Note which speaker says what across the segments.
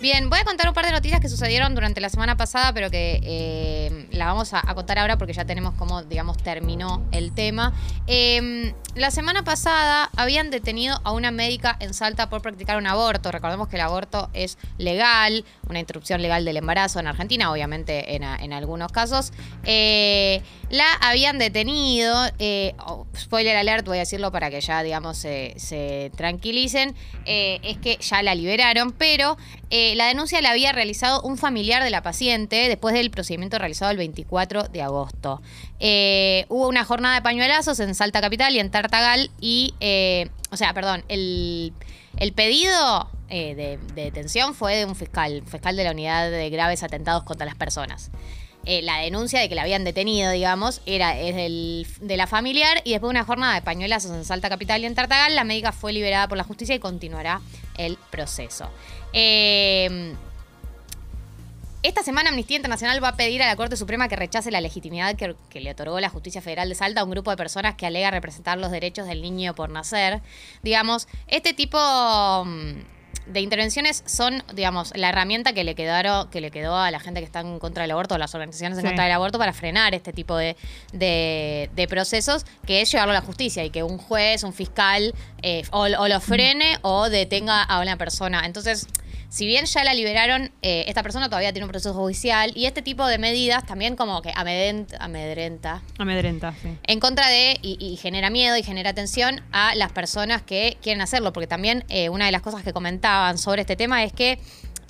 Speaker 1: Bien, voy a contar un par de noticias que sucedieron durante la semana pasada, pero que eh, la vamos a, contar ahora porque ya tenemos como, digamos, terminó el tema. Eh, la semana pasada habían detenido a una médica en Salta por practicar un aborto. Recordemos que el aborto es legal, una interrupción legal del embarazo en Argentina, obviamente en, algunos casos. Eh, la habían detenido, eh, oh, spoiler alert, voy a decirlo para que ya, digamos, se, tranquilicen, es que ya la liberaron, pero la denuncia la había realizado un familiar de la paciente después del procedimiento realizado el 24 de agosto. Eh, hubo una jornada de pañuelazos en Salta Capital y en Tartagal y, eh, o sea, perdón, el, pedido eh, de, de detención fue de un fiscal, fiscal de la unidad de graves atentados contra las personas. Eh, la denuncia de que la habían detenido, digamos, era es del- de la familiar y después de una jornada de pañuelazos en Salta Capital y en Tartagal, la médica fue liberada por la justicia y continuará el proceso. Eh, esta semana Amnistía Internacional va a pedir a la Corte Suprema que rechace la legitimidad que, que le otorgó la Justicia Federal de Salta a un grupo de personas que alega representar los derechos del niño por nacer. Digamos, este tipo mm, de intervenciones son, digamos, la herramienta que le quedaron, que le quedó a la gente que está en contra del aborto, a las organizaciones en
Speaker 2: Sí.
Speaker 1: contra del aborto, para frenar este tipo de, de- de procesos, que es llevarlo a la justicia y que un juez, un fiscal, eh, o, o lo frene o detenga a una persona. Entonces, si bien ya la liberaron, eh, esta persona todavía tiene un proceso judicial y este tipo de medidas también como que amedrenta, amedrenta
Speaker 2: Amedrenta, sí.
Speaker 1: en contra de y, y genera miedo y genera tensión a las personas que quieren hacerlo, porque también eh, una de las cosas que comentaban sobre este tema es que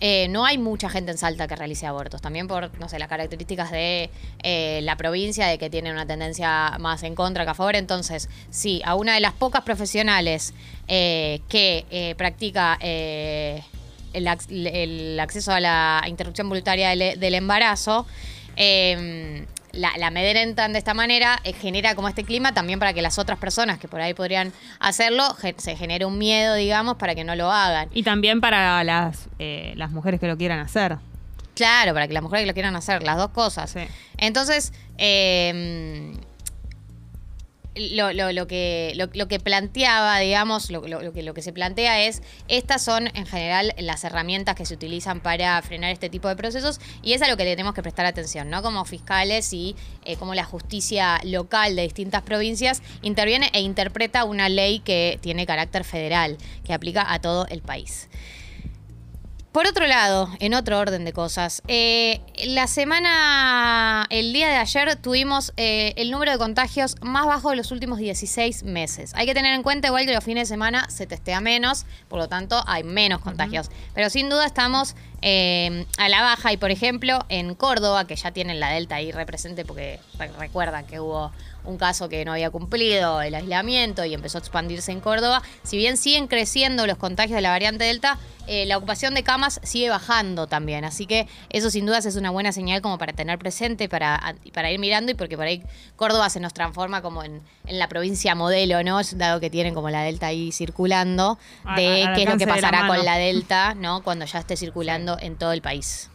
Speaker 1: eh, no hay mucha gente en Salta que realice abortos, también por, no sé, las características de eh, la provincia, de que tienen una tendencia más en contra que a favor, entonces, sí, a una de las pocas profesionales eh, que practica... el, ac- el acceso a la interrupción voluntaria del, del embarazo, eh, la, la amedrentan de esta manera, eh, genera como este clima también para que las otras personas que por ahí podrían hacerlo, ge- se genere un miedo, digamos, para que no lo hagan.
Speaker 2: Y también para las, eh, las mujeres que lo quieran hacer.
Speaker 1: Claro, para que las mujeres lo quieran hacer, las dos cosas.
Speaker 2: Sí.
Speaker 1: Entonces, eh, lo, lo- lo que, lo, lo que planteaba, digamos, lo, lo- que, lo que se plantea es, estas son en general las herramientas que se utilizan para frenar este tipo de procesos y es a lo que le tenemos que prestar atención, ¿no? Como fiscales y eh, como la justicia local de distintas provincias interviene e interpreta una ley que tiene carácter federal, que aplica a todo el país. Por otro lado, en otro orden de cosas, eh, la semana, el día de ayer tuvimos eh, el número de contagios más bajo de los últimos 16 meses. Hay que tener en cuenta igual que los fines de semana se testea menos, por lo tanto hay menos contagios. Pero sin duda estamos eh, a la baja y por ejemplo en Córdoba, que ya tienen la Delta ahí represente porque re- recuerdan que hubo un caso que no había cumplido el aislamiento y empezó a expandirse en Córdoba. Si bien siguen creciendo los contagios de la variante Delta, eh, la ocupación de camas sigue bajando también. Así que eso sin dudas es una buena señal como para tener presente, para, para ir mirando y porque por ahí Córdoba se nos transforma como en, en la provincia modelo, ¿no? Dado que tienen como la Delta ahí circulando,
Speaker 2: A-
Speaker 1: de qué es lo que
Speaker 2: la
Speaker 1: pasará con la Delta, ¿no? Cuando ya esté circulando en todo el país.